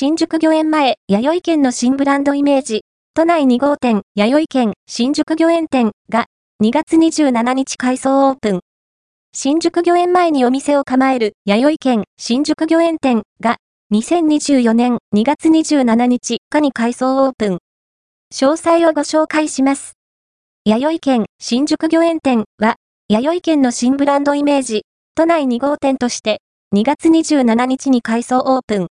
新宿御苑前、弥生県の新ブランドイメージ、都内2号店、弥生県、新宿御苑店が、2月27日改装オープン。新宿御苑前にお店を構える、弥生県、新宿御苑店が、2024年2月27日かに改装オープン。詳細をご紹介します。弥生県、新宿御苑店は、弥生県の新ブランドイメージ、都内2号店として、2月27日に改装オープン。